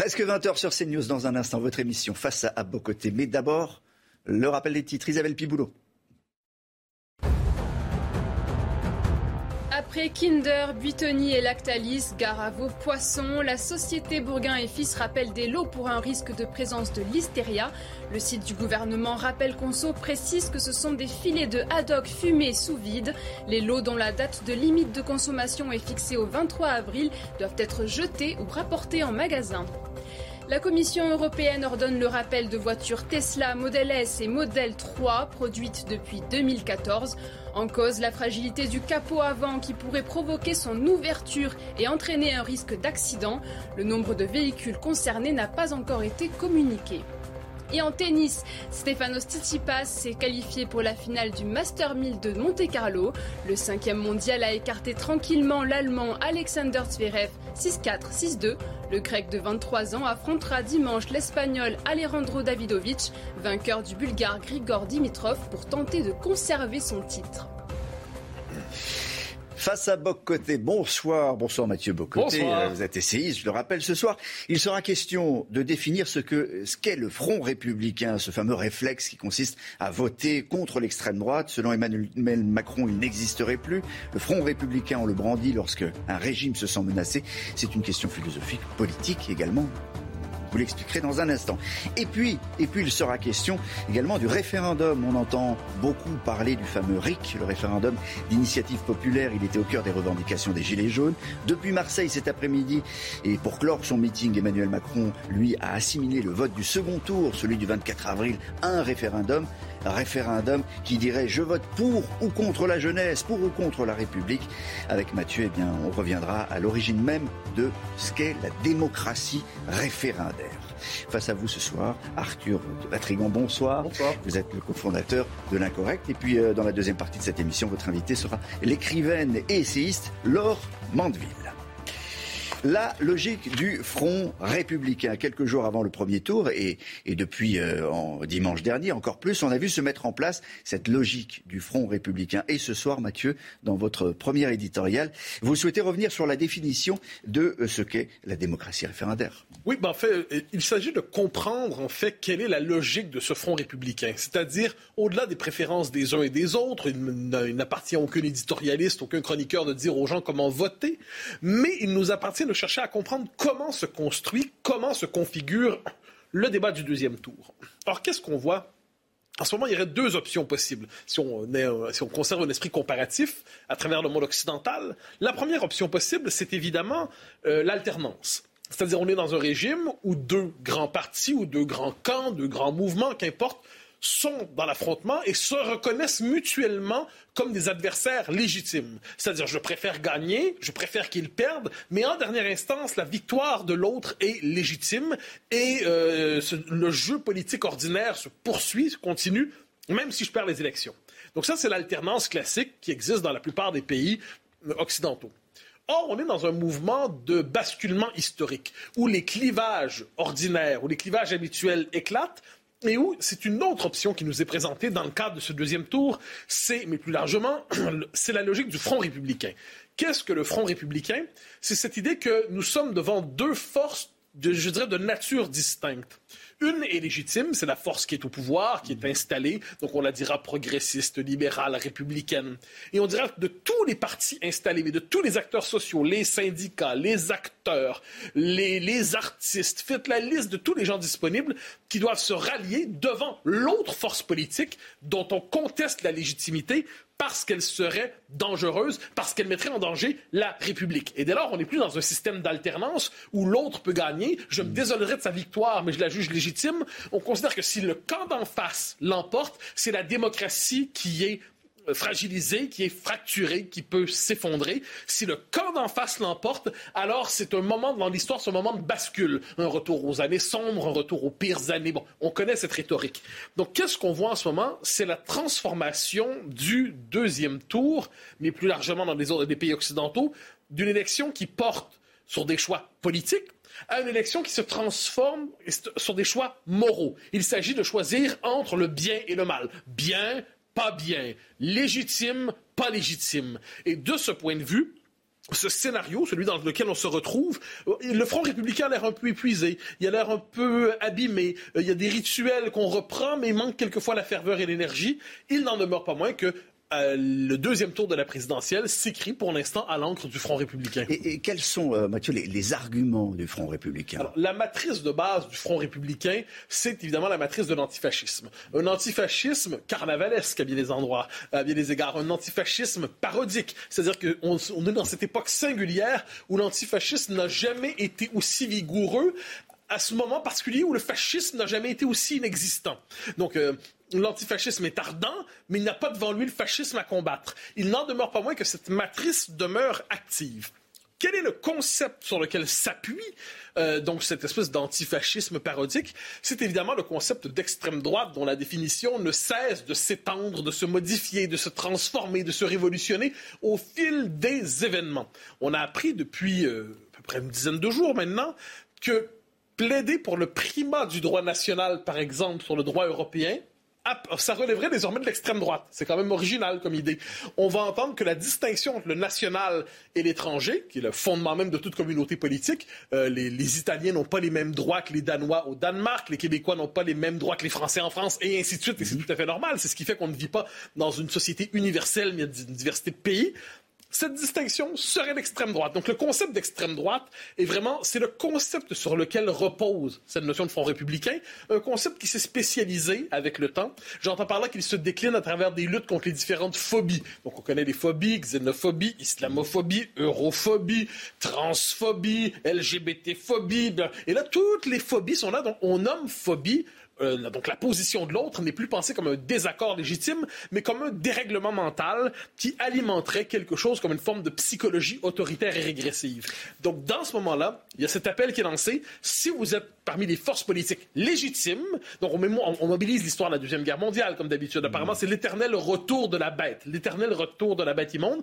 Presque 20h sur CNews dans un instant, votre émission face à, à. Mais d'abord, le rappel des titres. Isabelle Piboulot. Après Kinder, Buitoni et Lactalis, gare à vos poissons, la société Bourguin et Fils rappelle des lots pour un risque de présence de listeria. Le site du gouvernement Rappel Conso précise que ce sont des filets de haddock fumés sous vide. Les lots dont la date de limite de consommation est fixée au 23 avril doivent être jetés ou rapportés en magasin. La Commission européenne ordonne le rappel de voitures Tesla Model S et Model 3 produites depuis 2014. En cause, la fragilité du capot avant qui pourrait provoquer son ouverture et entraîner un risque d'accident. Le nombre de véhicules concernés n'a pas encore été communiqué. Et en tennis, Stefanos Tsitsipas s'est qualifié pour la finale du Master 1000 de Monte-Carlo. Le cinquième mondial a écarté tranquillement l'Allemand Alexander Zverev 6-4, 6-2. Le Grec de 23 ans affrontera dimanche l'Espagnol Alejandro Davidovic, vainqueur du Bulgare Grigor Dimitrov, pour tenter de conserver son titre. Face à Bocoté, bonsoir, bonsoir Mathieu Bocoté, Bonsoir. Euh, vous êtes essayiste, je le rappelle ce soir. Il sera question de définir ce que ce qu'est le Front républicain, ce fameux réflexe qui consiste à voter contre l'extrême droite. Selon Emmanuel Macron, il n'existerait plus. Le Front républicain, on le brandit lorsque un régime se sent menacé. C'est une question philosophique, politique également. Vous l'expliquerez dans un instant. Et puis, et puis, il sera question également du référendum. On entend beaucoup parler du fameux RIC, le référendum d'initiative populaire. Il était au cœur des revendications des Gilets jaunes. Depuis Marseille cet après-midi, et pour clore son meeting, Emmanuel Macron, lui, a assimilé le vote du second tour, celui du 24 avril, à un référendum. Un référendum qui dirait je vote pour ou contre la jeunesse, pour ou contre la République. Avec Mathieu, eh bien, on reviendra à l'origine même de ce qu'est la démocratie référendaire. Face à vous ce soir, Arthur de bonsoir. Bonsoir. Vous êtes le cofondateur de l'Incorrect. Et puis, euh, dans la deuxième partie de cette émission, votre invité sera l'écrivaine et essayiste Laure Mandeville. La logique du Front républicain. Quelques jours avant le premier tour et, depuis euh, en dimanche dernier, encore plus, on a vu se mettre en place cette logique du Front républicain. Et ce soir, Mathieu, dans votre première éditorial, vous souhaitez revenir sur la définition de euh, ce qu'est la démocratie référendaire. Oui, ben en fait, euh, il s'agit de comprendre en fait quelle est la logique de ce front républicain. C'est-à-dire, au-delà des préférences des uns et des autres, il n'appartient à aucun éditorialiste, aucun chroniqueur de dire aux gens comment voter, mais il nous appartient de chercher à comprendre comment se construit, comment se configure le débat du deuxième tour. Alors, qu'est-ce qu'on voit? En ce moment, il y aurait deux options possibles. Si on, si on conserve un esprit comparatif à travers le monde occidental, la première option possible, c'est évidemment euh, l'alternance. C'est-à-dire, on est dans un régime où deux grands partis ou deux grands camps, deux grands mouvements, qu'importe, sont dans l'affrontement et se reconnaissent mutuellement comme des adversaires légitimes. C'est-à-dire, je préfère gagner, je préfère qu'ils perdent, mais en dernière instance, la victoire de l'autre est légitime et euh, le jeu politique ordinaire se poursuit, se continue, même si je perds les élections. Donc ça, c'est l'alternance classique qui existe dans la plupart des pays euh, occidentaux. Or, on est dans un mouvement de basculement historique, où les clivages ordinaires, où les clivages habituels éclatent, et où c'est une autre option qui nous est présentée dans le cadre de ce deuxième tour, c'est, mais plus largement, c'est la logique du Front républicain. Qu'est-ce que le Front républicain? C'est cette idée que nous sommes devant deux forces, de, je dirais, de nature distincte. Une est légitime, c'est la force qui est au pouvoir, qui est installée, donc on la dira progressiste, libérale, républicaine. Et on dira de tous les partis installés, mais de tous les acteurs sociaux, les syndicats, les acteurs, les, les artistes, faites la liste de tous les gens disponibles qui doivent se rallier devant l'autre force politique dont on conteste la légitimité parce qu'elle serait dangereuse, parce qu'elle mettrait en danger la République. Et dès lors, on n'est plus dans un système d'alternance où l'autre peut gagner. Je me désolerai de sa victoire, mais je la juge légitime. On considère que si le camp d'en face l'emporte, c'est la démocratie qui est fragilisé, qui est fracturé, qui peut s'effondrer. Si le camp d'en face l'emporte, alors c'est un moment dans l'histoire, un moment de bascule. Un retour aux années sombres, un retour aux pires années. Bon, on connaît cette rhétorique. Donc, qu'est-ce qu'on voit en ce moment? C'est la transformation du deuxième tour, mais plus largement dans les autres des pays occidentaux, d'une élection qui porte sur des choix politiques, à une élection qui se transforme sur des choix moraux. Il s'agit de choisir entre le bien et le mal. Bien, pas bien, légitime, pas légitime. Et de ce point de vue, ce scénario, celui dans lequel on se retrouve, euh, le Front républicain a l'air un peu épuisé, il a l'air un peu abîmé, euh, il y a des rituels qu'on reprend, mais il manque quelquefois la ferveur et l'énergie. Il n'en demeure pas moins que euh, le deuxième tour de la présidentielle s'écrit pour l'instant à l'encre du Front républicain. Et, quels sont, euh, Mathieu, les, arguments du Front républicain? La matrice de base du Front républicain, c'est évidemment la matrice de l'antifascisme. Un antifascisme carnavalesque à bien des endroits, à bien des égards. Un antifascisme parodique. C'est-à-dire qu'on on est dans cette époque singulière où l'antifascisme n'a jamais été aussi vigoureux à ce moment particulier où le fascisme n'a jamais été aussi inexistant. Donc, euh, l'antifascisme est ardent, mais il n'a pas devant lui le fascisme à combattre. Il n'en demeure pas moins que cette matrice demeure active. Quel est le concept sur lequel s'appuie euh, donc cette espèce d'antifascisme parodique? C'est évidemment le concept d'extrême droite dont la définition ne cesse de s'étendre, de se modifier, de se transformer, de se révolutionner au fil des événements. On a appris depuis euh, à peu près une dizaine de jours maintenant que plaider pour le primat du droit national, par exemple, sur le droit européen, ça relèverait désormais de l'extrême droite. C'est quand même original comme idée. On va entendre que la distinction entre le national et l'étranger, qui est le fondement même de toute communauté politique, euh, les, Italiens n'ont pas les mêmes droits que les Danois au Danemark, les Québécois n'ont pas les mêmes droits que les Français en France, et ainsi de suite. Et c'est tout à fait normal. C'est ce qui fait qu'on ne vit pas dans une société universelle, mais une diversité de pays cette distinction serait l'extrême droite. Donc le concept d'extrême droite est vraiment, c'est le concept sur lequel repose cette notion de front républicain, un concept qui s'est spécialisé avec le temps. J'entends par là qu'il se décline à travers des luttes contre les différentes phobies. Donc on connaît les phobies, xénophobie, islamophobie, europhobie, transphobie, LGBT-phobie, et là toutes les phobies sont là, donc on nomme phobie euh, donc la position de l'autre n'est plus pensée comme un désaccord légitime, mais comme un dérèglement mental qui alimenterait quelque chose comme une forme de psychologie autoritaire et régressive. Donc dans ce moment-là, il y a cet appel qui est lancé. Si vous êtes parmi les forces politiques légitimes, donc on, on mobilise l'histoire de la Deuxième Guerre mondiale, comme d'habitude. Apparemment, c'est l'éternel retour de la bête, l'éternel retour de la bête immonde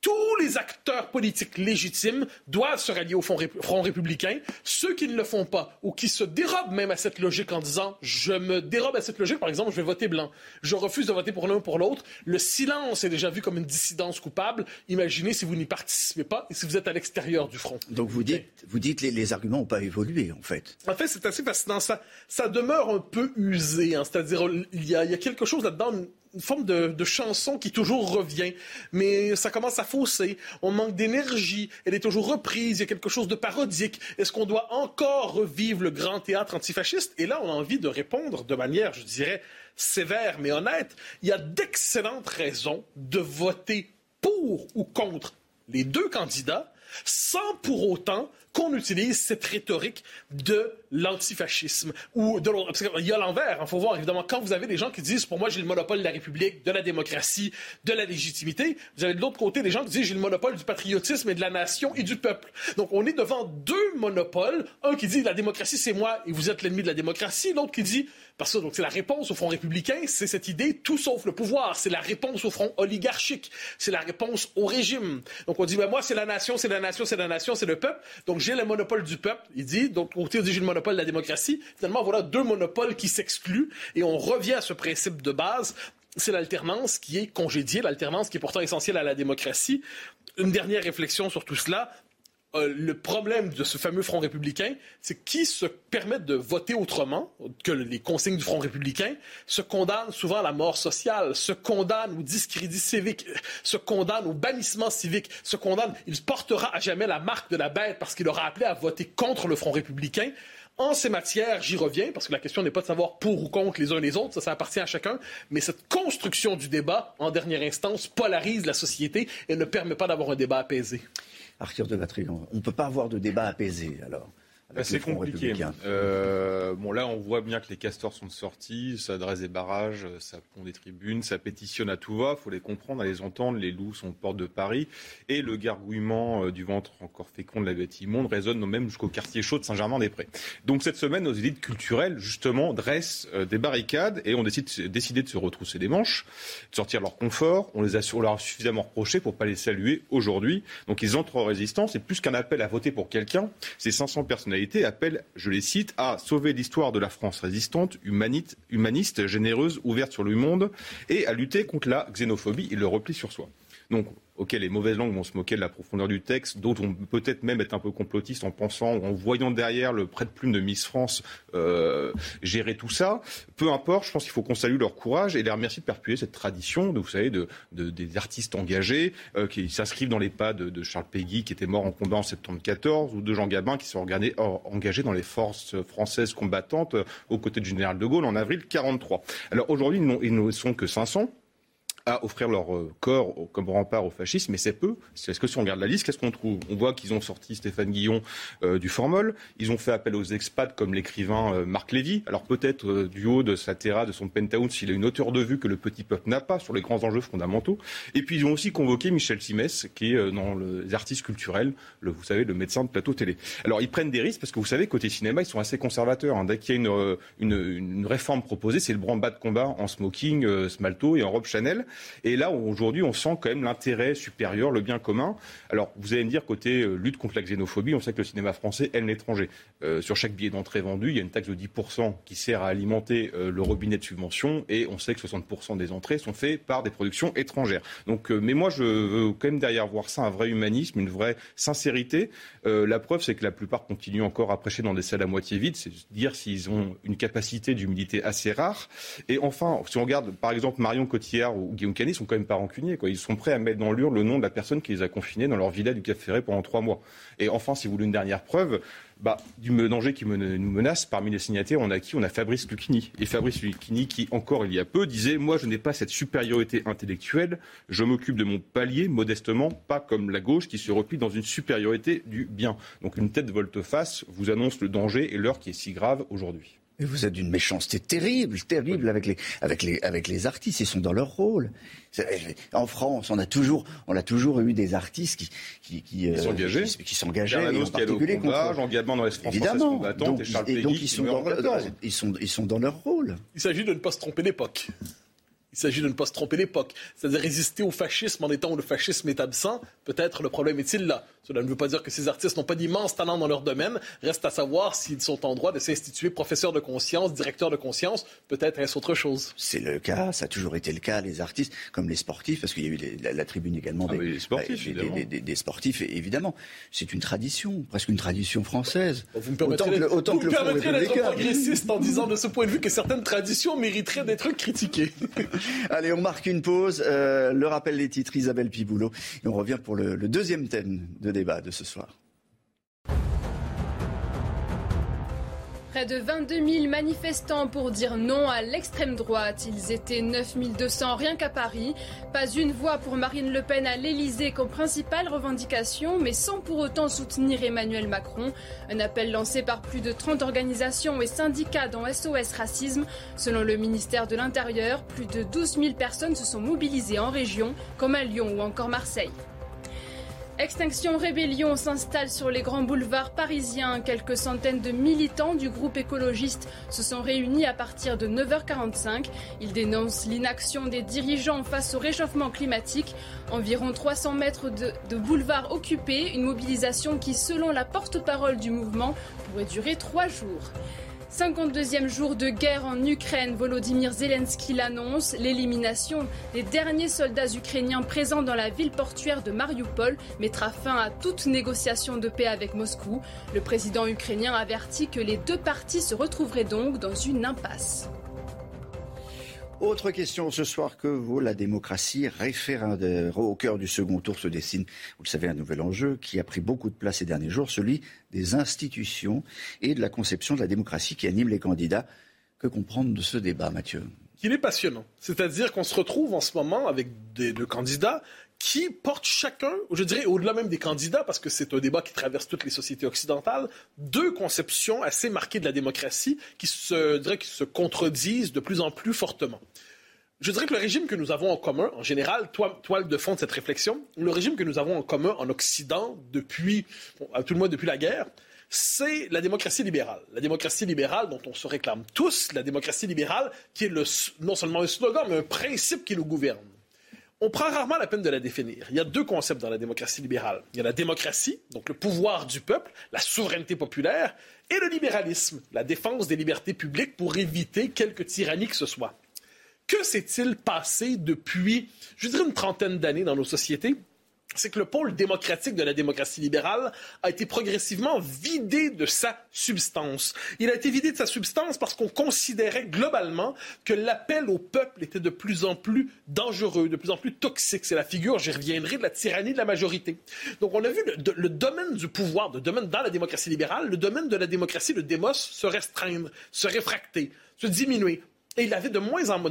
tous les acteurs politiques légitimes doivent se rallier au Front républicain. Ceux qui ne le font pas ou qui se dérobent même à cette logique en disant je me dérobe à cette logique, par exemple, je vais voter blanc, je refuse de voter pour l'un ou pour l'autre, le silence est déjà vu comme une dissidence coupable. Imaginez si vous n'y participez pas et si vous êtes à l'extérieur du front. Donc vous dites, vous dites les, les arguments n'ont pas évolué en fait. En fait, c'est assez fascinant. Ça, ça demeure un peu usé. Hein. C'est-à-dire, il y, a, il y a quelque chose là-dedans, une forme de, chanson qui toujours revient, mais ça commence à fausser. On manque d'énergie. Elle est toujours reprise. Il y a quelque chose de parodique. Est-ce qu'on doit encore revivre le grand théâtre antifasciste? Et là, on a envie de répondre de manière, je dirais, sévère mais honnête. Il y a d'excellentes raisons de voter pour ou contre les deux candidats sans pour autant qu'on utilise cette rhétorique de l'antifascisme ou de. Il y a l'envers. Il faut voir, évidemment, quand vous avez des gens qui disent pour moi j'ai le monopole de la République, de la démocratie, de la légitimité, vous avez de l'autre côté des gens qui disent j'ai le monopole du patriotisme et de la nation et du peuple. Donc on est devant deux monopoles. Un qui dit la démocratie c'est moi et vous êtes l'ennemi de la démocratie. L'autre qui dit parce que c'est la réponse au front républicain, c'est cette idée tout sauf le pouvoir, c'est la réponse au front oligarchique, c'est la réponse au régime. Donc on dit ben, moi c'est la nation, c'est la nation, c'est la nation, c'est le peuple. Donc j'ai le monopole du peuple, il dit. Donc côté on dit j'ai le monopole de la démocratie. Finalement voilà deux monopoles qui s'excluent et on revient à ce principe de base c'est l'alternance qui est congédiée, l'alternance qui est pourtant essentielle à la démocratie. Une dernière réflexion sur tout cela. Euh, le problème de ce fameux Front républicain, c'est qui se permet de voter autrement que les consignes du Front républicain se condamne souvent à la mort sociale, se condamne au discrédit civique, se condamne au bannissement civique, se condamne, il portera à jamais la marque de la bête parce qu'il aura appelé à voter contre le Front républicain. En ces matières, j'y reviens, parce que la question n'est pas de savoir pour ou contre les uns les autres, ça, ça appartient à chacun, mais cette construction du débat, en dernière instance, polarise la société et ne permet pas d'avoir un débat apaisé. Arthur de Vatrigan, on ne peut pas avoir de débat apaisé alors c'est compliqué. Euh, bon, là, on voit bien que les castors sont sortis, ça dresse des barrages, ça pond des tribunes, ça pétitionne à tout va. Il faut les comprendre, les entendre. Les loups sont porte de Paris. Et le gargouillement euh, du ventre encore fécond de la bête immonde résonne même jusqu'au quartier chaud de Saint-Germain-des-Prés. Donc, cette semaine, nos élites culturelles, justement, dressent euh, des barricades et ont décidé, décidé de se retrousser les manches, de sortir leur confort. On les a, on leur a suffisamment reproché pour pas les saluer aujourd'hui. Donc, ils entrent en résistance. Et plus qu'un appel à voter pour quelqu'un, ces 500 personnalités appelle, je les cite, à sauver l'histoire de la France résistante, humaniste, humaniste, généreuse, ouverte sur le monde, et à lutter contre la xénophobie et le repli sur soi. Donc, ok, les mauvaises langues vont se moquer de la profondeur du texte, d'autres vont peut-être même être un peu complotistes en pensant, en voyant derrière le prête-plume de Miss France euh, gérer tout ça. Peu importe, je pense qu'il faut qu'on salue leur courage et les remercier de perpétuer cette tradition, de, vous savez, de, des artistes engagés euh, qui s'inscrivent dans les pas de, Charles Péguy qui était mort en combat en septembre 14 ou de Jean Gabin qui sont engagés dans les forces françaises combattantes euh, aux côtés du général de Gaulle en avril 43. Alors aujourd'hui, ils ne sont que 500 à offrir leur euh, corps comme rempart au fascisme, mais c'est peu. Est-ce que si on regarde la liste, qu'est-ce qu'on trouve? On voit qu'ils ont sorti Stéphane Guillon euh, du Formol, ils ont fait appel aux expats comme l'écrivain euh, Marc Lévy. Alors peut-être du haut de sa terra, de son penthouse, s'il a une hauteur de vue que le petit peuple n'a pas sur les grands enjeux fondamentaux. Et puis ils ont aussi convoqué Michel Simès, qui est dans les artistes culturels, vous savez, le médecin de plateau télé. Alors ils prennent des risques parce que vous savez, côté cinéma, ils sont assez conservateurs. Hein. Dès qu'il y a une, une, une réforme proposée, c'est le branle-bas de combat en smoking, smalto et en robe Chanel. Et là, aujourd'hui, on sent quand même l'intérêt supérieur, le bien commun. Alors, vous allez me dire, côté euh, lutte contre la xénophobie, on sait que le cinéma français aime l'étranger. Euh, sur chaque billet d'entrée vendu, il y a une taxe de 10% qui sert à alimenter euh, le robinet de subvention. Et on sait que 60% des entrées sont faites par des productions étrangères. Donc, mais moi, je veux quand même derrière voir ça un vrai humanisme, une vraie sincérité. la preuve, c'est que la plupart continuent encore à prêcher dans des salles à moitié vides. C'est dire s'ils ont une capacité d'humilité assez rare. Et enfin, si on regarde, par exemple, Marion Cotillard ou Guillaume Canet, sont quand même pas rancuniers. Quoi. Ils sont prêts à mettre dans l'urne le nom de la personne qui les a confinés dans leur villa du Cap Ferré pendant trois mois. Et enfin, si vous voulez une dernière preuve, bah, du danger qui nous menace, parmi les signataires, on a qui? On a Fabrice Lucchini. Et Fabrice Lucchini, qui encore il y a peu disait Moi, je n'ai pas cette supériorité intellectuelle, je m'occupe de mon palier modestement, pas comme la gauche qui se replie dans une supériorité du bien. Donc une tête volte-face vous annonce le danger et l'heure qui est si grave aujourd'hui. Mais vous êtes d'une méchanceté terrible, terrible avec les, avec les, avec les artistes. Ils sont dans leur rôle. En France, on a toujours, on a toujours eu des artistes qui, qui, qui, euh, s'engageaient, qui s'engageaient, en particulier contre. Jean dans les France Évidemment. donc, et, et donc ils sont, dans ils sont, ils sont dans leur rôle. Il s'agit de ne pas se tromper d'époque. Il s'agit de ne pas se tromper d'époque, c'est-à-dire résister au fascisme en étant où le fascisme est absent. Peut-être le problème est-il là. Cela ne veut pas dire que ces artistes n'ont pas d'immenses talents dans leur domaine. Reste à savoir s'ils sont en droit de s'instituer professeurs de conscience, directeurs de conscience. Peut-être est-ce autre chose. C'est le cas, ça a toujours été le cas, les artistes, comme les sportifs, parce qu'il y a eu la, tribune également ah des, sportifs, des, sportifs, évidemment. C'est une tradition, presque une tradition française. Vous me permettrez, d'être progressiste en disant de ce point de vue que certaines traditions mériteraient d'être critiquées. Allez, on marque une pause. Euh, le rappel des titres, Isabelle Piboulot. Et on revient pour le, le deuxième thème de débat de ce soir. Près de 22 000 manifestants pour dire non à l'extrême droite. Ils étaient 9 200 rien qu'à Paris. Pas une voix pour Marine Le Pen à l'Elysée comme principale revendication, mais sans pour autant soutenir Emmanuel Macron. Un appel lancé par plus de 30 organisations et syndicats dans SOS Racisme. Selon le ministère de l'Intérieur, plus de 12 000 personnes se sont mobilisées en région, comme à Lyon ou encore Marseille. Extinction Rébellion s'installe sur les grands boulevards parisiens. Quelques centaines de militants du groupe écologiste se sont réunis à partir de 9h45. Ils dénoncent l'inaction des dirigeants face au réchauffement climatique. Environ 300 mètres de, de boulevard occupés, une mobilisation qui, selon la porte-parole du mouvement, pourrait durer trois jours. 52e jour de guerre en Ukraine, Volodymyr Zelensky l'annonce, l'élimination des derniers soldats ukrainiens présents dans la ville portuaire de Mariupol mettra fin à toute négociation de paix avec Moscou. Le président ukrainien avertit que les deux parties se retrouveraient donc dans une impasse. Autre question ce soir, que vaut la démocratie référendaire Au cœur du second tour se dessine, vous le savez, un nouvel enjeu qui a pris beaucoup de place ces derniers jours, celui des institutions et de la conception de la démocratie qui anime les candidats. Que comprendre de ce débat, Mathieu? Il est passionnant. C'est-à-dire qu'on se retrouve en ce moment avec des, deux candidats qui portent chacun, je dirais au-delà même des candidats, parce que c'est un débat qui traverse toutes les sociétés occidentales, deux conceptions assez marquées de la démocratie qui se, se contredisent de plus en plus fortement. Je dirais que le régime que nous avons en commun, en général, toile de fond de cette réflexion, le régime que nous avons en commun en Occident depuis, tout le moins depuis la guerre, c'est la démocratie libérale. La démocratie libérale dont on se réclame tous, la démocratie libérale qui est le, non seulement un slogan, mais un principe qui nous gouverne. On prend rarement la peine de la définir. Il y a deux concepts dans la démocratie libérale. Il y a la démocratie, donc le pouvoir du peuple, la souveraineté populaire, et le libéralisme, la défense des libertés publiques pour éviter quelque tyrannie que ce soit. Que s'est-il passé depuis, je dirais, une trentaine d'années dans nos sociétés? C'est que le pôle démocratique de la démocratie libérale a été progressivement vidé de sa substance. Il a été vidé de sa substance parce qu'on considérait globalement que l'appel au peuple était de plus en plus dangereux, de plus en plus toxique. C'est la figure, j'y reviendrai, de la tyrannie de la majorité. Donc on a vu le, domaine du pouvoir, le domaine dans la démocratie libérale, le domaine de la démocratie, le démos, se restreindre, se réfracter, se diminuer. Et il avait de moins en moins.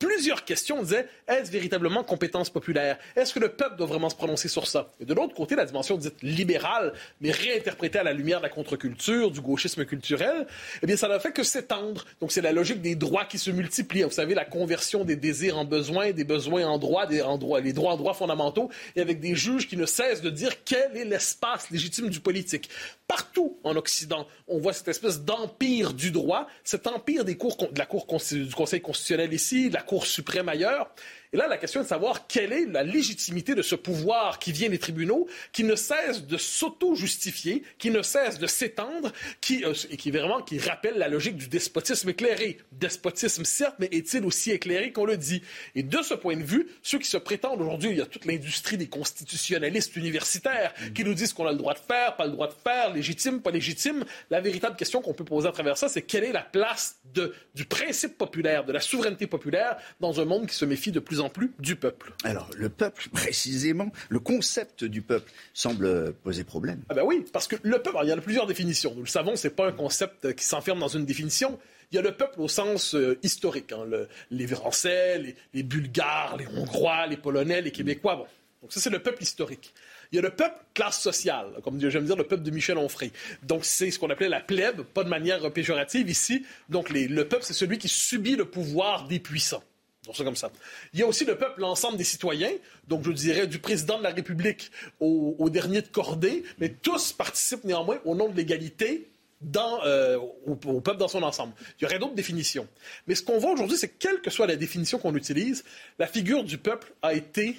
Plusieurs questions, on disait est-ce véritablement compétence populaire? Est-ce que le peuple doit vraiment se prononcer sur ça? Et de l'autre côté, la dimension dite libérale, mais réinterprétée à la lumière de la contre-culture, du gauchisme culturel, eh bien, ça n'a fait que s'étendre. Donc, c'est la logique des droits qui se multiplient. Vous savez, la conversion des désirs en besoins, des besoins en droits, des en droits, les droits en droits fondamentaux, et avec des juges qui ne cessent de dire quel est l'espace légitime du politique. Partout en Occident, on voit cette espèce d'empire du droit, cet empire des cours, de la Cour du Conseil constitutionnel ici, de la Cour suprême ailleurs. Et là, la question est de savoir quelle est la légitimité de ce pouvoir qui vient des tribunaux, qui ne cesse de s'auto-justifier, qui ne cesse de s'étendre, qui, euh, et qui vraiment qui rappelle la logique du despotisme éclairé. Despotisme, certes, mais est-il aussi éclairé qu'on le dit? Et de ce point de vue, ceux qui se prétendent aujourd'hui, il y a toute l'industrie des constitutionnalistes universitaires qui nous disent qu'on a le droit de faire, pas le droit de faire, légitime, pas légitime. La véritable question qu'on peut poser à travers ça, c'est quelle est la place de, du principe populaire, de la souveraineté populaire dans un monde qui se méfie de plus en plus du peuple. Alors, le peuple, précisément, le concept du peuple semble poser problème. Ah ben oui, parce que le peuple, il y a plusieurs définitions. Nous le savons, ce n'est pas un concept qui s'enferme dans une définition. Il y a le peuple au sens euh, historique, hein, les Français, les, Bulgares, les Hongrois, les Polonais, les Québécois. Bon. Donc ça, c'est le peuple historique. Il y a le peuple classe sociale, comme j'aime dire le peuple de Michel Onfray. Donc c'est ce qu'on appelait la plèbe, pas de manière péjorative ici. Donc le peuple, c'est celui qui subit le pouvoir des puissants comme ça. Il y a aussi le peuple, l'ensemble des citoyens, donc je dirais du président de la République au, dernier de cordée, mais tous participent néanmoins au nom de l'égalité dans, euh, au, peuple dans son ensemble. Il y aurait d'autres définitions. Mais ce qu'on voit aujourd'hui, c'est que quelle que soit la définition qu'on utilise, la figure du peuple a été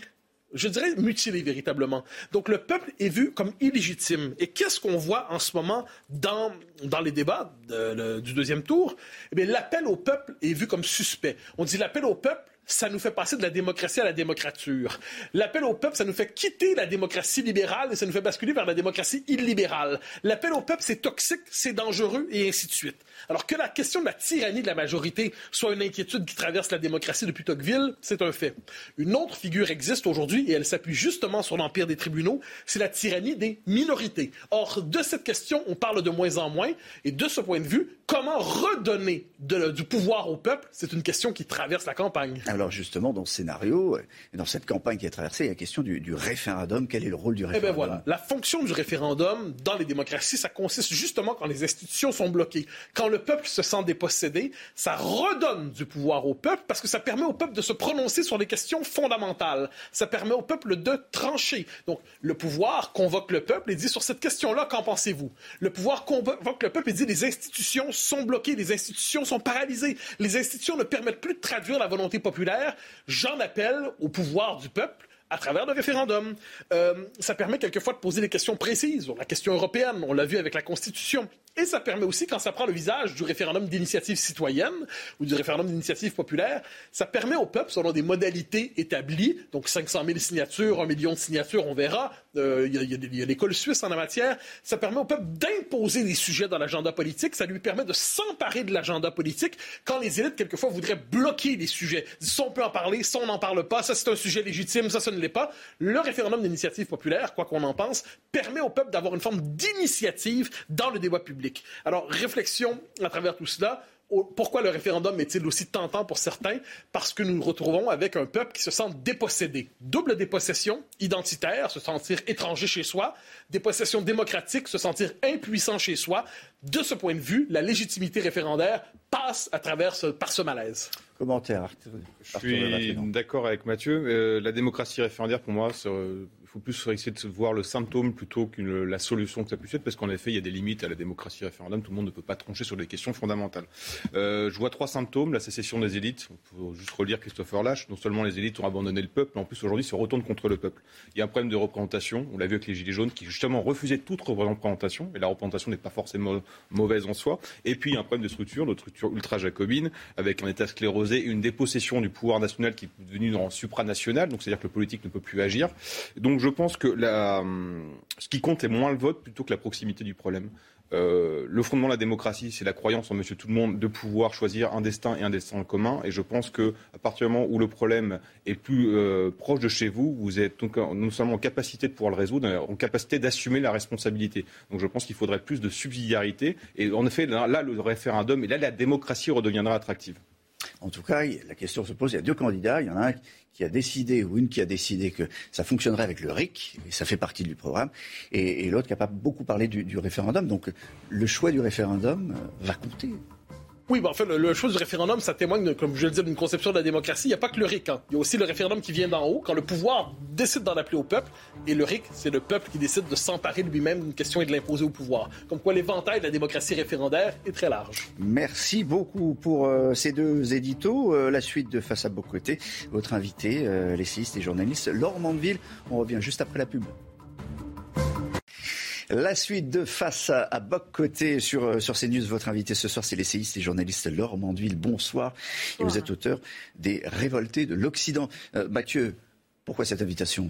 je dirais, mutilé véritablement. Donc le peuple est vu comme illégitime. Et qu'est-ce qu'on voit en ce moment dans, dans les débats du deuxième tour? Eh bien, l'appel au peuple est vu comme suspect. On dit l'appel au peuple ça nous fait passer de la démocratie à la démocrature. L'appel au peuple, ça nous fait quitter la démocratie libérale et ça nous fait basculer vers la démocratie illibérale. L'appel au peuple, c'est toxique, c'est dangereux et ainsi de suite. Alors que la question de la tyrannie de la majorité soit une inquiétude qui traverse la démocratie depuis Tocqueville, c'est un fait. Une autre figure existe aujourd'hui et elle s'appuie justement sur l'empire des tribunaux, c'est la tyrannie des minorités. Or, de cette question, on parle de moins en moins et de ce point de vue, comment redonner du pouvoir au peuple, c'est une question qui traverse la campagne. Alors justement, dans ce scénario, dans cette campagne qui est traversée, il y a la question du, référendum. Quel est le rôle du référendum Eh bien voilà, la fonction du référendum dans les démocraties, ça consiste justement quand les institutions sont bloquées, quand le peuple se sent dépossédé, ça redonne du pouvoir au peuple parce que ça permet au peuple de se prononcer sur des questions fondamentales. Ça permet au peuple de trancher. Donc le pouvoir convoque le peuple et dit sur cette question-là, qu'en pensez-vous? Le pouvoir convoque le peuple et dit les institutions sont bloquées, les institutions sont paralysées, les institutions ne permettent plus de traduire la volonté populaire j'en appelle au pouvoir du peuple à travers le référendum. Euh, ça permet quelquefois de poser des questions précises. La question européenne, on l'a vu avec la Constitution. Et ça permet aussi, quand ça prend le visage du référendum d'initiative citoyenne ou du référendum d'initiative populaire, ça permet au peuple, selon des modalités établies, donc 500 000 signatures, 1 million de signatures, on verra, euh, il y a, l'école suisse en la matière, ça permet au peuple d'imposer des sujets dans l'agenda politique, ça lui permet de s'emparer de l'agenda politique quand les élites, quelquefois, voudraient bloquer les sujets. Si on peut en parler, si on n'en parle pas, ça c'est un sujet légitime, ça, ça ne l'est pas. Le référendum d'initiative populaire, quoi qu'on en pense, permet au peuple d'avoir une forme d'initiative dans le débat public. Alors, réflexion à travers tout cela. pourquoi le référendum est-il aussi tentant pour certains? Parce que nous nous retrouvons avec un peuple qui se sent dépossédé. Double dépossession identitaire, se sentir étranger chez soi, dépossession démocratique, se sentir impuissant chez soi. De ce point de vue, la légitimité référendaire passe à travers par ce malaise. Commentaire. Je suis d'accord avec Mathieu. Euh, la démocratie référendaire, pour moi, faut plus essayer de voir le symptôme plutôt que la solution que ça puisse être, parce qu'en effet, il y a des limites à la démocratie référendum. Tout le monde ne peut pas trancher sur des questions fondamentales. Euh, je vois trois symptômes. La sécession des élites. On peut juste relire Christopher Lash. Non seulement les élites ont abandonné le peuple, mais en plus, aujourd'hui, se retournent contre le peuple. Il y a un problème de représentation. On l'a vu avec les Gilets jaunes qui, justement, refusaient toute représentation. Et la représentation n'est pas forcément mauvaise en soi. Et puis, il y a un problème de structure, notre structure ultra-jacobine, avec un État sclérosé une dépossession du pouvoir national qui est devenu en supranational. Donc, c'est-à-dire que le politique ne peut plus agir. Donc, je pense que la, ce qui compte est moins le vote plutôt que la proximité du problème. Euh, le fondement de la démocratie, c'est la croyance en Monsieur Tout le Monde de pouvoir choisir un destin et un destin commun. Et je pense que à partir du moment où le problème est plus euh, proche de chez vous, vous êtes donc non seulement en capacité de pouvoir le résoudre, mais en capacité d'assumer la responsabilité. Donc je pense qu'il faudrait plus de subsidiarité. Et en effet, là, là, le référendum et là, la démocratie redeviendra attractive. En tout cas, la question se pose, il y a deux candidats, il y en a un qui a décidé, ou une qui a décidé que ça fonctionnerait avec le RIC, et ça fait partie du programme, et, l'autre qui n'a pas beaucoup parlé du, référendum. Donc le choix du référendum euh, va compter. Oui, ben, en fait, le, choix du référendum, ça témoigne, comme je le disais, d'une conception de la démocratie. Il n'y a pas que le RIC. Hein. Il y a aussi le référendum qui vient d'en haut, quand le pouvoir décide d'en appeler au peuple. Et le RIC, c'est le peuple qui décide de s'emparer lui-même d'une question et de l'imposer au pouvoir. Comme quoi, l'éventail de la démocratie référendaire est très large. Merci beaucoup pour euh, ces deux éditos. Euh, la suite de Face à Bocoté, votre invité, euh, l'essayiste et journaliste Laure Mandeville. On revient juste après la pub. La suite de Face à, Boc Côté sur, euh, sur CNews. Votre invité ce soir, c'est l'essayiste et journaliste Laure Manduil. Bonsoir. Et vous êtes auteur des Révoltés de l'Occident. Euh, Mathieu, pourquoi cette invitation?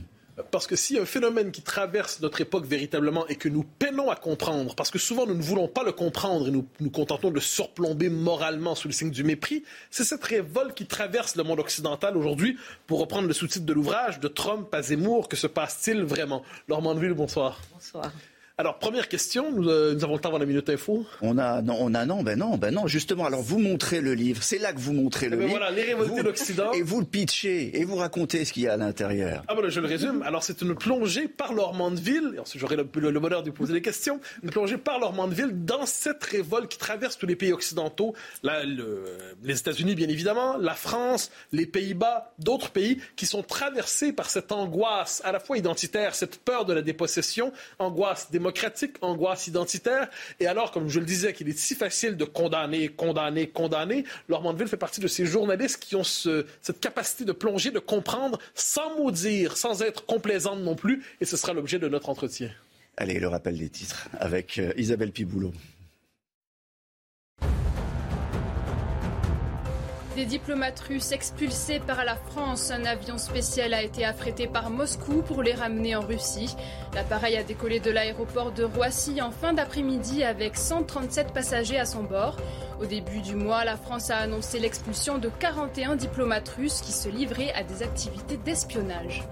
Parce que s'il y a un phénomène qui traverse notre époque véritablement et que nous peinons à comprendre, parce que souvent nous ne voulons pas le comprendre et nous nous contentons de surplomber moralement sous le signe du mépris, c'est cette révolte qui traverse le monde occidental aujourd'hui. Pour reprendre le sous-titre de l'ouvrage, de Trump à Zemmour, que se passe-t-il vraiment? Laure Mandeville, bonsoir. Bonsoir. Alors, première question, nous, euh, avons le temps avant la minute info. On a, non, on a, non, ben non, ben non, justement. Alors, vous montrez le livre, c'est là que vous montrez le eh ben livre. Voilà, les révoltés de l'Occident. Et vous le pitchez, et vous racontez ce qu'il y a à l'intérieur. Ah, voilà, je le résume. Alors, c'est une plongée par Lormandeville, j'aurai le, le, bonheur de poser des questions, une plongée par Lormandeville dans cette révolte qui traverse tous les pays occidentaux, les États-Unis, bien évidemment, la France, les Pays-Bas, d'autres pays qui sont traversés par cette angoisse à la fois identitaire, cette peur de la dépossession, angoisse démocratique, angoisse identitaire. Et alors, comme je le disais, qu'il est si facile de condamner, condamner, condamner, Laure Mandeville fait partie de ces journalistes qui ont cette capacité de plonger, de comprendre, sans maudire, sans être complaisante non plus. Et ce sera l'objet de notre entretien. Allez, le rappel des titres avec euh, Isabelle Piboulot. Des diplomates russes expulsés par la France, un avion spécial a été affrété par Moscou pour les ramener en Russie. L'appareil a décollé de l'aéroport de Roissy en fin d'après-midi avec 137 passagers à son bord. Au début du mois, la France a annoncé l'expulsion de 41 diplomates russes qui se livraient à des activités d'espionnage.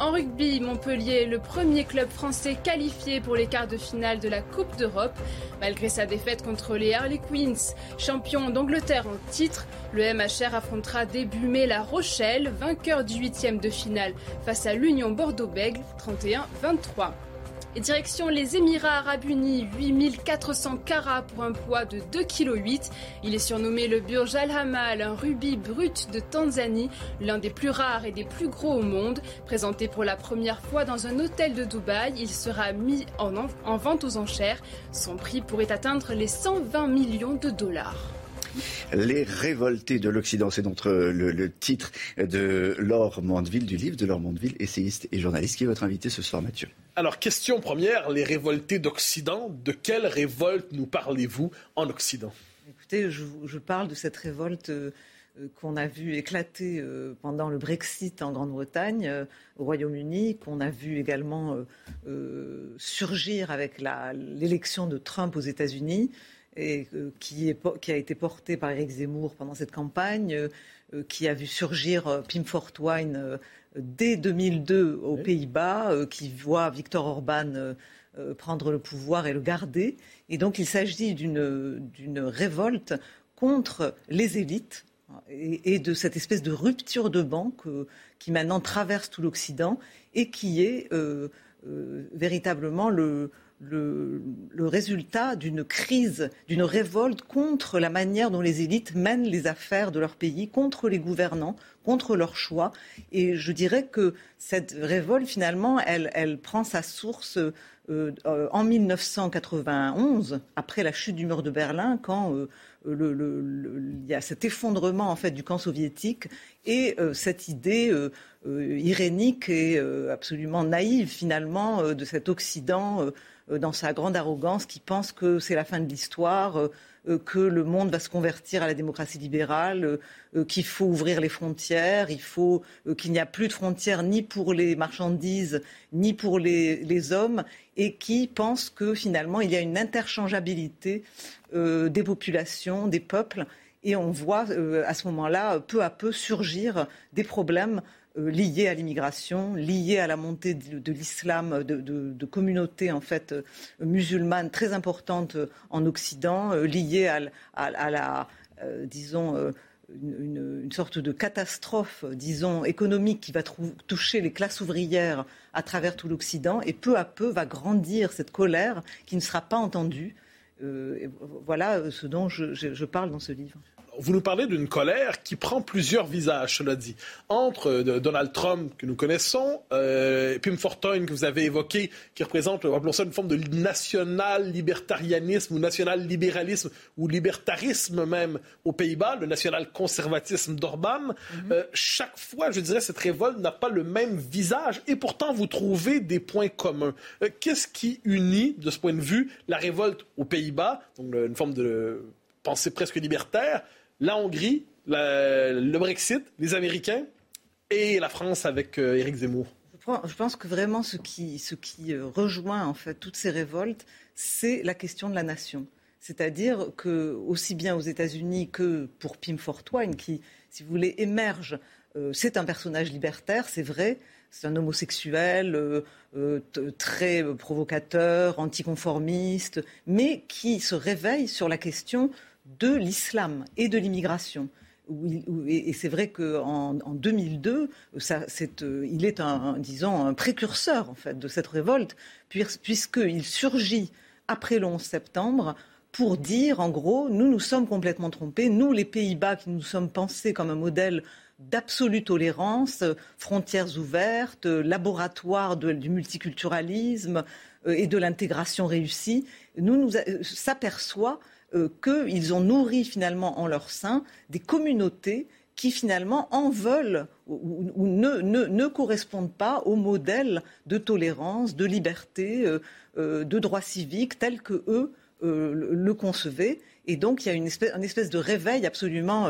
En rugby, Montpellier est le premier club français qualifié pour les quarts de finale de la Coupe d'Europe. Malgré sa défaite contre les Harley Queens, champion d'Angleterre en titre, le MHR affrontera début mai la Rochelle, vainqueur du huitième de finale face à l'Union Bordeaux-Bègle, 31-23. Direction les Émirats arabes unis, 8400 carats pour un poids de 2,8 kg. Il est surnommé le Burj Al Hamal, un rubis brut de Tanzanie, l'un des plus rares et des plus gros au monde. Présenté pour la première fois dans un hôtel de Dubaï, il sera mis en, en vente aux enchères. Son prix pourrait atteindre les 120 millions de dollars. Les révoltés de l'Occident, c'est donc euh, le, titre de Laure Mandeville, du livre de Laure Mandeville, essayiste et journaliste, qui est votre invité ce soir, Mathieu? Alors, question première, les révoltés d'Occident, de quelle révolte nous parlez-vous en Occident? Écoutez, je, parle de cette révolte euh, qu'on a vu éclater euh, pendant le Brexit en Grande-Bretagne, au Royaume-Uni, qu'on a vu également surgir avec l'élection de Trump aux États-Unis et, euh, qui, a été porté par Eric Zemmour pendant cette campagne, euh, euh, qui a vu surgir Pim Fortuyn dès 2002 aux Pays-Bas, qui voit Viktor Orban prendre le pouvoir et le garder. Et donc il s'agit d'une révolte contre les élites et, de cette espèce de rupture de banque qui maintenant traverse tout l'Occident et qui est véritablement le, le, résultat d'une crise, d'une révolte contre la manière dont les élites mènent les affaires de leur pays, contre les gouvernants, contre leurs choix. Et je dirais que cette révolte, finalement, elle, prend sa source euh, en 1991, après la chute du mur de Berlin, quand euh, il y a cet effondrement en fait du camp soviétique et euh, cette idée irénique et absolument naïve finalement de cet Occident euh, dans sa grande arrogance, qui pense que c'est la fin de l'histoire, euh, euh, que le monde va se convertir à la démocratie libérale, qu'il faut ouvrir les frontières, il faut qu'il n'y a plus de frontières ni pour les marchandises ni pour les, hommes, et qui pense que finalement il y a une interchangeabilité des populations, des peuples. Et on voit à ce moment-là peu à peu surgir des problèmes euh, liées à l'immigration, liées à la montée de, l'islam, de, communautés en fait euh, musulmanes très importantes euh, en Occident, liées à, la, disons, une, sorte de catastrophe, disons, économique qui va toucher les classes ouvrières à travers tout l'Occident, et peu à peu va grandir cette colère qui ne sera pas entendue. voilà ce dont je parle dans ce livre vous nous parlez d'une colère qui prend plusieurs visages, cela dit. Entre euh, Donald Trump, que nous connaissons, euh, Pim Fortuyn, que vous avez évoqué, qui représente, appelons ça, une forme de national-libertarianisme ou national-libéralisme ou libertarisme même aux Pays-Bas, le national-conservatisme d'Orban. Mhm. Euh, chaque fois, je dirais, cette révolte n'a pas le même visage et pourtant vous trouvez des points communs. Euh, qu'est-ce qui unit, de ce point de vue, la révolte aux Pays-Bas, donc une forme de pensée presque libertaire, la Hongrie, le Brexit, les Américains et la France avec euh, Éric Zemmour je pense que vraiment ce qui, euh, rejoint en fait toutes ces révoltes, c'est la question de la nation. C'est-à-dire que aussi bien aux États-Unis que pour Pim Fortuyn, qui, si vous voulez, émerge, euh, c'est un personnage libertaire, c'est vrai, c'est un homosexuel très provocateur, anticonformiste, mais qui se réveille sur la question de l'islam et de l'immigration. Et c'est vrai qu'en en 2002, ça, euh, il est un, disons, un précurseur en fait de cette révolte, puisqu'il surgit après le 11 septembre pour dire, en gros, nous nous sommes complètement trompés, nous les Pays-Bas qui nous sommes pensés comme un modèle d'absolue tolérance, frontières ouvertes, laboratoire du multiculturalisme euh, et de l'intégration réussie, nous nous euh, s'aperçoit euh, qu'ils ont nourri finalement en leur sein des communautés qui finalement en veulent ou, ne, correspondent pas au modèle de tolérance, de liberté, euh, euh, de droits civiques tel que eux le concevaient. Et donc il y a une espèce, de réveil absolument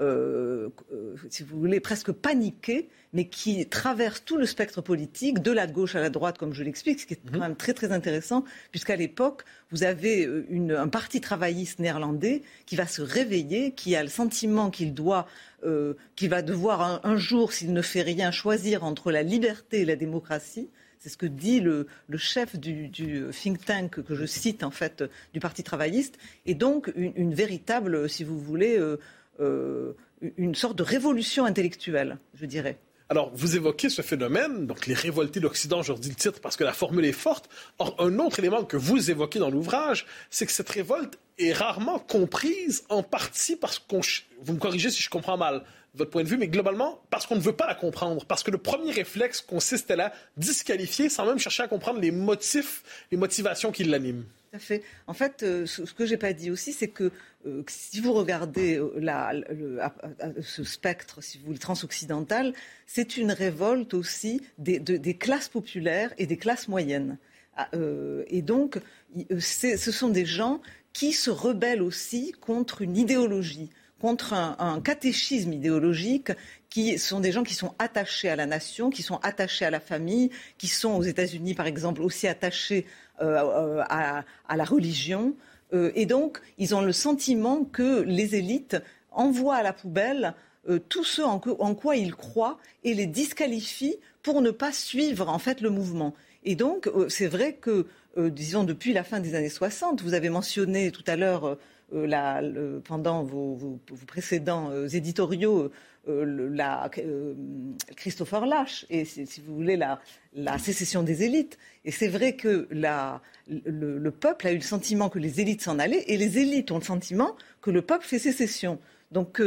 euh, euh, si vous voulez, presque paniqué, mais qui traverse tout le spectre politique, de la gauche à la droite, comme je l'explique, ce qui est quand mhm. même très très intéressant, puisqu'à l'époque, vous avez euh, une, un parti travailliste néerlandais qui va se réveiller, qui a le sentiment qu'il doit, euh, qu'il va devoir un, jour, s'il ne fait rien, choisir entre la liberté et la démocratie. C'est ce que dit le, le chef du, du, think tank que je cite en fait du Parti travailliste, et donc une, une véritable, si vous voulez, euh, euh, une sorte de révolution intellectuelle, je dirais. Alors, vous évoquez ce phénomène, donc les révoltés d'Occident, je redis le titre parce que la formule est forte. Or, un autre élément que vous évoquez dans l'ouvrage, c'est que cette révolte est rarement comprise en partie parce qu'on... Vous me corrigez si je comprends mal votre point de vue, mais globalement, parce qu'on ne veut pas la comprendre, parce que le premier réflexe consiste à la disqualifier sans même chercher à comprendre les motifs, les motivations qui l'animent. En fait, euh, ce, que je n'ai pas dit aussi, c'est que euh, si vous regardez euh, ce spectre, si vous voulez, transoccidental, c'est une révolte aussi des, classes populaires et des classes moyennes. Ah, et donc, ce sont des gens qui se rebellent aussi contre une idéologie, contre un, catéchisme idéologique qui sont des gens qui sont attachés à la nation, qui sont attachés à la famille, qui sont aux États-Unis, par exemple, aussi attachés euh, à, la religion. Euh, et donc, ils ont le sentiment que les élites envoient à la poubelle euh, tous ceux en, quoi ils croient et les disqualifient pour ne pas suivre en fait le mouvement. Et donc, c'est vrai que, disons, depuis la fin des années 60, vous avez mentionné tout à l'heure pendant vos, précédents éditoriaux la, Christopher Lash et, si, vous voulez, la, sécession des élites. Et c'est vrai que le, peuple a eu le sentiment que les élites s'en allaient et les élites ont le sentiment que le peuple fait sécession. Donc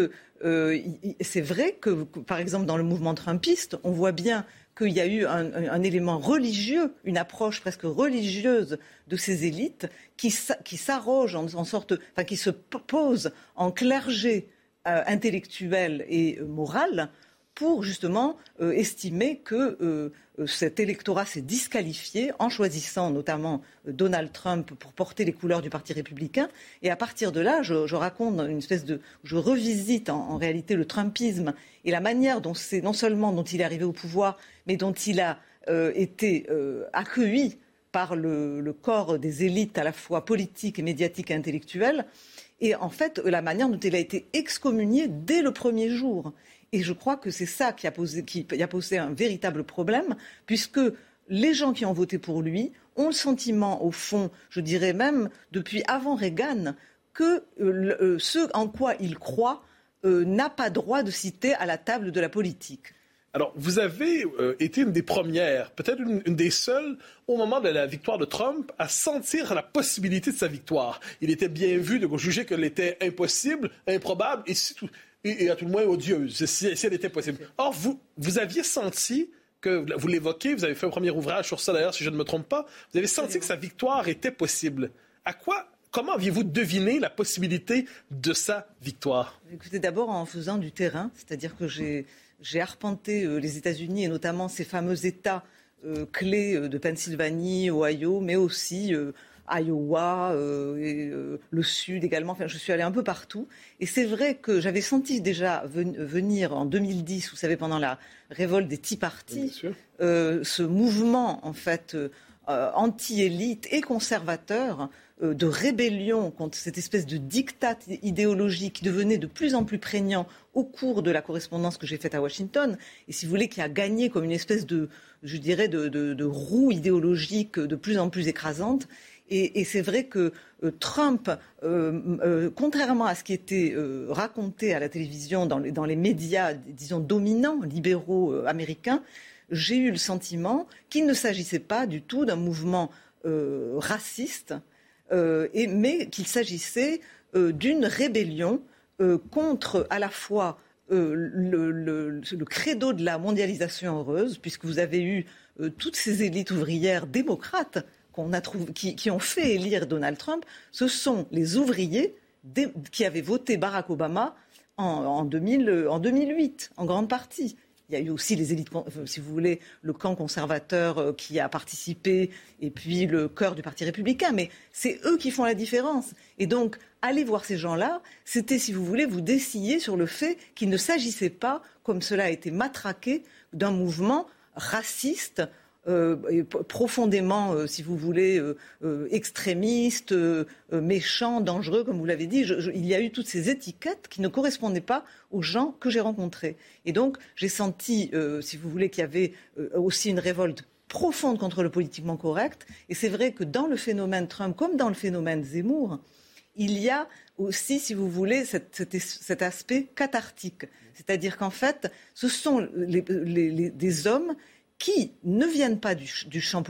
c'est vrai que, par exemple, dans le mouvement trumpiste, on voit bien qu'il y a eu un, élément religieux, une approche presque religieuse de ces élites qui, s'arrogent en, sorte, enfin, qui se posent en clergé euh, intellectuel et euh, moral pour justement euh, estimer que cet électorat s'est disqualifié en choisissant notamment Donald Trump pour porter les couleurs du Parti républicain. Et à partir de là, je, raconte une espèce de, je revisite en, réalité le Trumpisme et la manière dont c'est non seulement dont il est arrivé au pouvoir, mais dont il a euh, été euh, accueilli par le, corps des élites à la fois politiques, médiatiques et intellectuelles, et en fait la manière dont il a été excommunié dès le premier jour. Et je crois que c'est ça qui a, posé, qui a posé un véritable problème, puisque les gens qui ont voté pour lui ont le sentiment, au fond, je dirais même depuis avant Reagan, que euh, ce en quoi ils croient n'a pas droit de citer à la table de la politique. Alors, vous avez euh, été une des premières, peut-être une, des seules, au moment de la victoire de Trump, à sentir la possibilité de sa victoire. Il était bien vu de juger qu'elle était impossible, improbable et, à tout le moins odieuse, si, elle était possible. Or, vous, vous aviez senti que, vous l'évoquez, vous avez fait un premier ouvrage sur ça d'ailleurs, si je ne me trompe pas, vous avez senti que sa victoire était possible. À quoi Comment aviez-vous deviné la possibilité de sa victoire? Écoutez, d'abord en faisant du terrain, c'est-à-dire que j'ai j'ai arpenté euh, les États-Unis et notamment ces fameux États euh, clés euh, de Pennsylvanie, Ohio, mais aussi Iowa, et, le Sud également. Enfin, je suis allée un peu partout. Et c'est vrai que j'avais senti déjà venir en 2010, vous savez, pendant la révolte des Tea Party, ce mouvement en fait anti-élite et conservateur de rébellion contre cette espèce de diktat idéologique qui devenait de plus en plus prégnant au cours de la correspondance que j'ai faite à Washington, et si vous voulez, qui a gagné comme une espèce de, je dirais, de, roue idéologique de plus en plus écrasante. Et, c'est vrai que euh, Trump, euh, contrairement à ce qui était raconté à la télévision, dans les, dans les médias, disons, dominants, libéraux américains, j'ai eu le sentiment qu'il ne s'agissait pas du tout d'un mouvement raciste, euh, mais qu'il s'agissait euh, d'une rébellion euh, contre à la fois le, credo de la mondialisation heureuse, puisque vous avez eu toutes ces élites ouvrières démocrates qui, ont fait élire Donald Trump, ce sont les ouvriers qui avaient voté Barack Obama en, en 2008, en grande partie. Il y a eu aussi les élites, si vous voulez, le camp conservateur euh, qui a participé, et puis le cœur du Parti républicain. Mais c'est eux qui font la différence. Et donc, aller voir ces gens-là, c'était, si vous voulez, vous dessiller sur le fait qu'il ne s'agissait pas, comme cela a été matraqué, d'un mouvement raciste profondément, euh, si vous voulez, euh, extrémiste, méchant, dangereux, comme vous l'avez dit. il y a eu toutes ces étiquettes qui ne correspondaient pas aux gens que j'ai rencontrés. Et donc, j'ai senti, si vous voulez, qu'il y avait aussi une révolte profonde contre le politiquement correct. Et c'est vrai que dans le phénomène Trump, comme dans le phénomène Zemmour, il y a aussi, si vous voulez, cet, aspect cathartique. C'est-à-dire qu'en fait, ce sont des hommes qui ne viennent pas du, champ,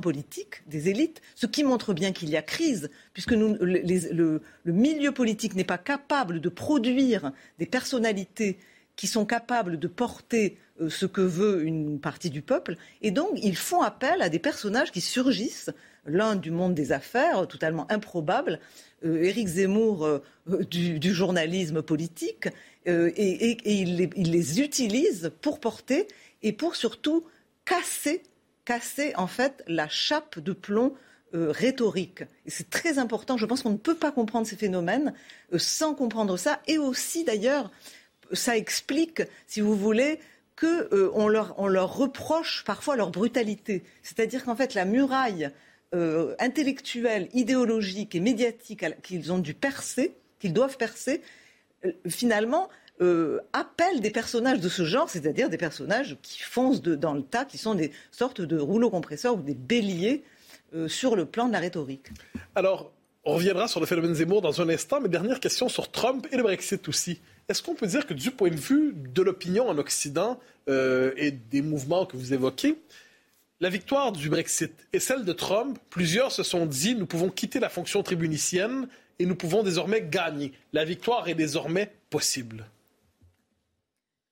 politique, des élites, ce qui montre bien qu'il y a crise, puisque le, milieu politique n'est pas capable de produire des personnalités qui sont capables de porter euh, ce que veut une partie du peuple. Et donc, ils font appel à des personnages qui surgissent, l'un du monde des affaires, totalement improbable, euh, Zemmour euh, du, journalisme politique, et, il, les, il les utilise pour porter et pour surtout casser, casser en fait la chape de plomb euh, rhétorique. C'est très important. Je pense qu'on ne peut pas comprendre ces phénomènes euh, sans comprendre ça. Et aussi, d'ailleurs, ça explique, si vous voulez, qu'on euh, on leur, on leur reproche parfois leur brutalité. C'est-à-dire qu'en fait, la muraille intellectuelle, idéologique et médiatique qu'ils ont dû percer, qu'ils doivent percer, finalement, euh, appelle des personnages de ce genre, c'est-à-dire des personnages qui foncent dans le tas, qui sont des sortes de rouleaux compresseurs ou des béliers euh, sur le plan de la rhétorique. Alors, On reviendra sur le phénomène Zemmour dans un instant, mais dernière question sur Trump et le Brexit aussi. Est-ce qu'on peut dire que du point de vue de l'opinion en Occident euh, et des mouvements que vous évoquez, la victoire du Brexit et celle de Trump, plusieurs se sont dit nous pouvons quitter la fonction tribunicienne et nous pouvons désormais gagner. La victoire est désormais possible.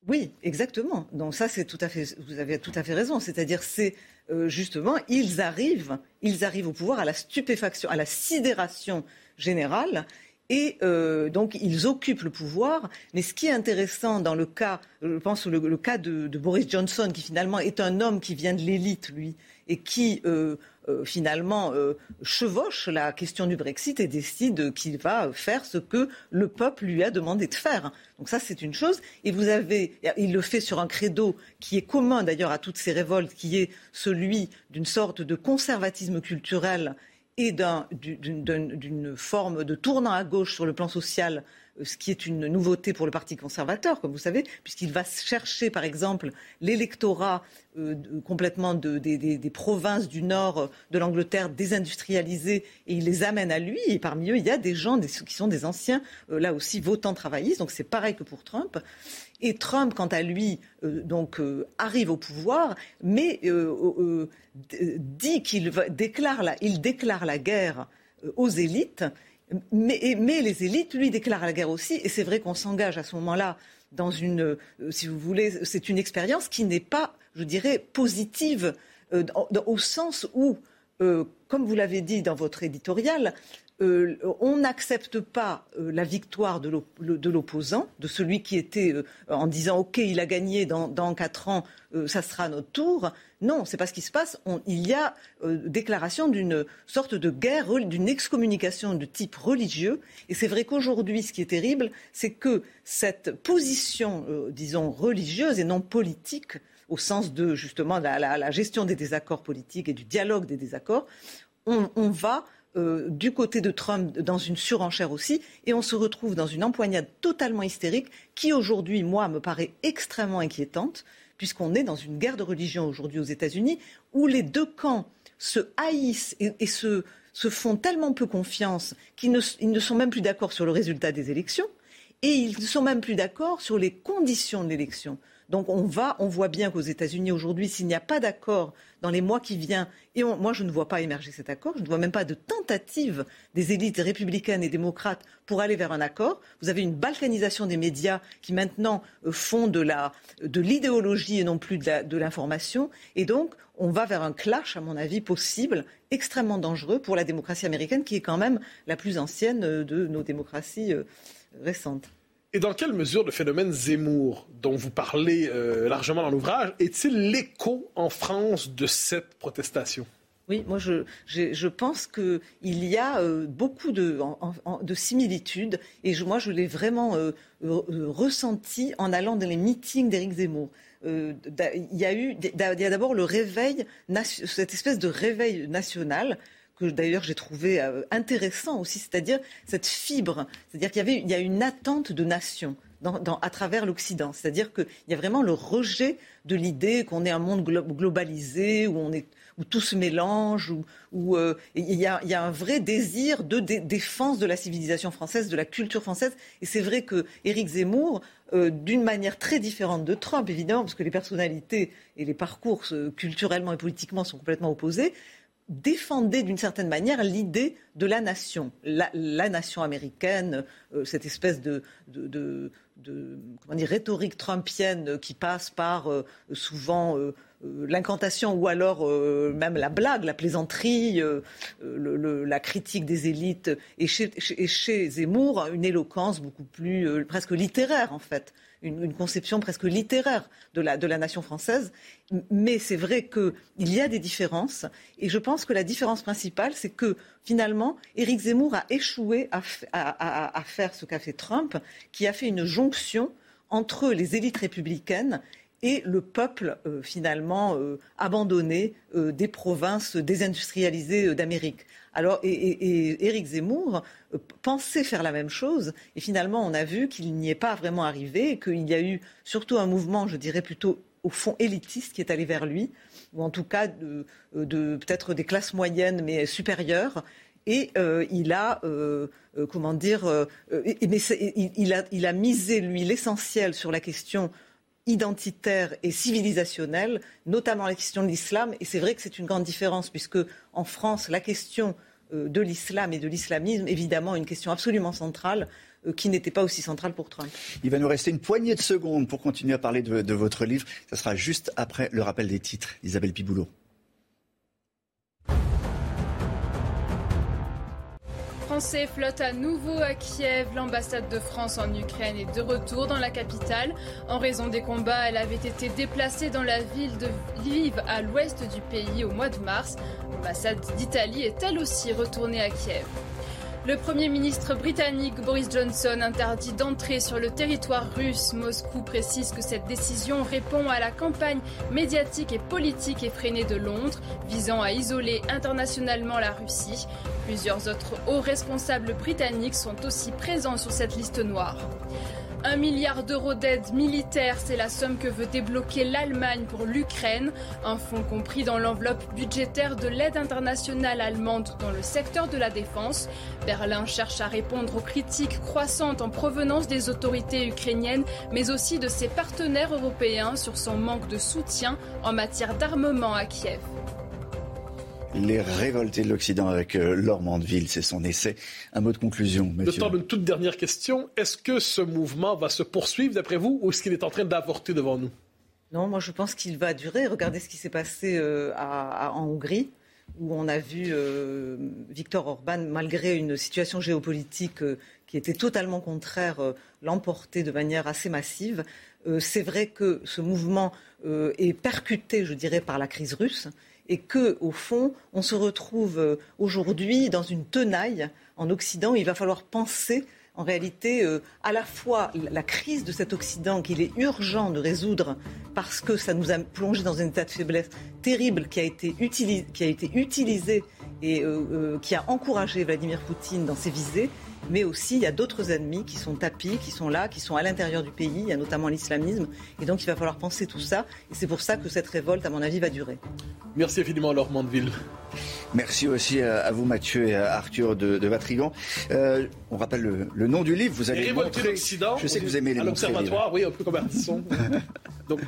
Oui, exactement. Donc ça, c'est tout à fait. Vous avez tout à fait raison. C'est-à-dire, c'est euh, justement, ils arrivent, ils arrivent au pouvoir à la stupéfaction, à la sidération générale. Et euh, donc, ils occupent le pouvoir. Mais ce qui est intéressant dans le cas, je pense, le, cas de, Boris Johnson, qui finalement est un homme qui vient de l'élite, lui, et qui euh, euh, finalement euh, chevauche la question du Brexit et décide qu'il va faire ce que le peuple lui a demandé de faire. Donc ça, c'est une chose. Et vous avez, il le fait sur un credo qui est commun d'ailleurs à toutes ces révoltes, qui est celui d'une sorte de conservatisme culturel et d'une forme de tournant à gauche sur le plan social ce qui est une nouveauté pour le Parti conservateur, comme vous savez, puisqu'il va chercher, par exemple, l'électorat euh, complètement des, provinces du nord de l'Angleterre désindustrialisées et il les amène à lui. Et parmi eux, il y a des gens qui sont des anciens, euh, là aussi, votants travaillistes. Donc c'est pareil que pour Trump. Et Trump, quant à lui, euh, donc arrive au pouvoir, mais dit qu'il déclare déclare la guerre aux élites mais, les élites, lui, déclarent la guerre aussi. Et c'est vrai qu'on s'engage à ce moment-là dans une, euh, si vous voulez, c'est une expérience qui n'est pas, je dirais, positive euh, au sens où, euh, comme vous l'avez dit dans votre éditorial, euh, on n'accepte pas euh, la victoire de l'opposant, de celui qui était euh, en disant OK, il a gagné dans, quatre ans, ça sera notre tour. Non, c'est pas ce qui se passe. il y a déclaration d'une sorte de guerre, d'une excommunication de type religieux. Et c'est vrai qu'aujourd'hui, ce qui est terrible, c'est que cette position, disons, religieuse et non politique, au sens de justement la, gestion des désaccords politiques et du dialogue des désaccords, on va euh, du côté de Trump dans une surenchère aussi, et on se retrouve dans une empoignade totalement hystérique qui aujourd'hui, moi, me paraît extrêmement inquiétante, puisqu'on est dans une guerre de religion aujourd'hui aux États-Unis, où les deux camps se haïssent et, se, font tellement peu confiance qu'ils ne, sont même plus d'accord sur le résultat des élections, et ils ne sont même plus d'accord sur les conditions de l'élection. Donc on va, on voit bien qu'aux États-Unis aujourd'hui, s'il n'y a pas d'accord dans les mois qui viennent, et moi je ne vois pas émerger cet accord, je ne vois même pas de tentative des élites républicaines et démocrates pour aller vers un accord. Vous avez une balkanisation des médias qui maintenant euh, font de l'idéologie et non plus de l'information, et donc on va vers un clash, à mon avis, possible, extrêmement dangereux pour la démocratie américaine, qui est quand même la plus ancienne euh, de nos démocraties euh, récentes. Et dans quelle mesure le phénomène Zemmour, dont vous parlez euh, largement dans l'ouvrage, est-il l'écho en France de cette protestation? Oui, moi je, je, pense qu'il y a euh, beaucoup de, de, similitudes et moi je l'ai vraiment euh, ressenti en allant dans les meetings d'Éric Zemmour. il y a eu d'abord le réveil, cette espèce de réveil national que d'ailleurs j'ai trouvé euh, intéressant aussi, c'est-à-dire cette fibre, c'est-à-dire qu'il y avait il y a une attente de nation. À travers l'Occident. C'est-à-dire qu'il y a vraiment le rejet de l'idée qu'on est un monde globalisé, où, on est, où tout se mélange, où, euh, il, y a, un vrai désir de défense de la civilisation française, de la culture française. Et c'est vrai que Éric Zemmour, euh, d'une manière très différente de Trump, évidemment, parce que les personnalités et les parcours culturellement et politiquement sont complètement opposés, défendait d'une certaine manière l'idée de la nation, la, nation américaine, euh, cette espèce de, rhétorique trumpienne qui passe par euh, souvent euh, l'incantation ou alors même la blague, la plaisanterie, la critique des élites, et chez, et chez, Zemmour, une éloquence beaucoup plus presque littéraire en fait une, conception presque littéraire de la, de la nation française. Mais c'est vrai qu'il y a des différences. Et je pense que la différence principale, c'est que finalement, Éric Zemmour a échoué à, faire ce qu'a fait Trump, qui a fait une jonction entre les élites républicaines et le peuple euh, finalement euh, abandonné euh, des provinces désindustrialisées d'Amérique. Alors, et, Éric Zemmour pensait faire la même chose, et finalement, on a vu qu'il n'y est pas vraiment arrivé, qu'il y a eu surtout un mouvement, je dirais plutôt au fond élitiste, qui est allé vers lui, ou en tout cas de, de peut-être des classes moyennes mais supérieures, Et il a, comment dire, mais il, a, il a misé, lui, l'essentiel sur la question identitaire et civilisationnelle, notamment la question de l'islam. Et c'est vrai que c'est une grande différence, puisque en France, la question de l'islam et de l'islamisme, évidemment, une question absolument centrale euh, qui n'était pas aussi centrale pour Trump. Il va nous rester une poignée de secondes pour continuer à parler de, votre livre. Ce sera juste après le rappel des titres. Isabelle Piboulot. Français flotte à nouveau à Kiev. L'ambassade de France en Ukraine est de retour dans la capitale. En raison des combats, elle avait été déplacée dans la ville de Lviv à l'ouest du pays au mois de mars. L'ambassade d'Italie est elle aussi retournée à Kiev. Le Premier ministre britannique Boris Johnson interdit d'entrer sur le territoire russe. Moscou précise que cette décision répond à la campagne médiatique et politique effrénée de Londres, visant à isoler internationalement la Russie. Plusieurs autres hauts responsables britanniques sont aussi présents sur cette liste noire. Un milliard d'euros d'aide militaire, c'est la somme que veut débloquer l'Allemagne pour l'Ukraine, un fonds compris dans l'enveloppe budgétaire de l'aide internationale allemande dans le secteur de la défense. Berlin cherche à répondre aux critiques croissantes en provenance des autorités ukrainiennes, mais aussi de ses partenaires européens sur son manque de soutien en matière d'armement à Kiev. Les révoltés de l'Occident avec euh, Laure Mandeville, c'est son essai. Un mot de conclusion, monsieur. Le temps d'une toute dernière question. Est-ce que ce mouvement va se poursuivre d'après vous ou est-ce qu'il est en train d'avorter devant nous? Non, moi je pense qu'il va durer. Regardez ce qui s'est passé euh, en Hongrie où on a vu euh, Viktor Orban, malgré une situation géopolitique qui était totalement contraire, l'emporter de manière assez massive. c'est vrai que ce mouvement est percuté, je dirais, par la crise russe et que, au fond, on se retrouve euh, aujourd'hui dans une tenaille en Occident. Il va falloir penser en réalité euh, à la fois la crise de cet Occident qu'il est urgent de résoudre parce que ça nous a plongé dans un état de faiblesse terrible qui a été, utilisé, et euh, qui a encouragé Vladimir Poutine dans ses visées, mais aussi il y a d'autres ennemis qui sont tapis, qui sont là, qui sont à l'intérieur du pays, il y a notamment l'islamisme, et donc il va falloir penser tout ça, et c'est pour ça que cette révolte, à mon avis, va durer. Merci infiniment, Laure Mandeville. Merci aussi à vous, Mathieu et à Arthur de, de Vatrigan. Euh, on rappelle le, nom du livre. Vous allez montrer. Je sais que vous aimez les l'observatoire, oui, un peu comme Artisson. Donc,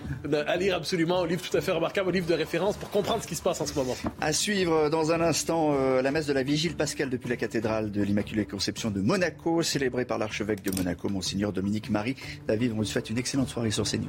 à lire absolument, un livre tout à fait remarquable, un livre de référence pour comprendre ce qui se passe en ce moment. À suivre dans un instant euh, la messe de la Vigile pascale depuis la cathédrale de l'Immaculée Conception de Monaco, célébrée par l'archevêque de Monaco, Monseigneur Dominique Marie. David, on vous souhaite une excellente soirée sur CNews.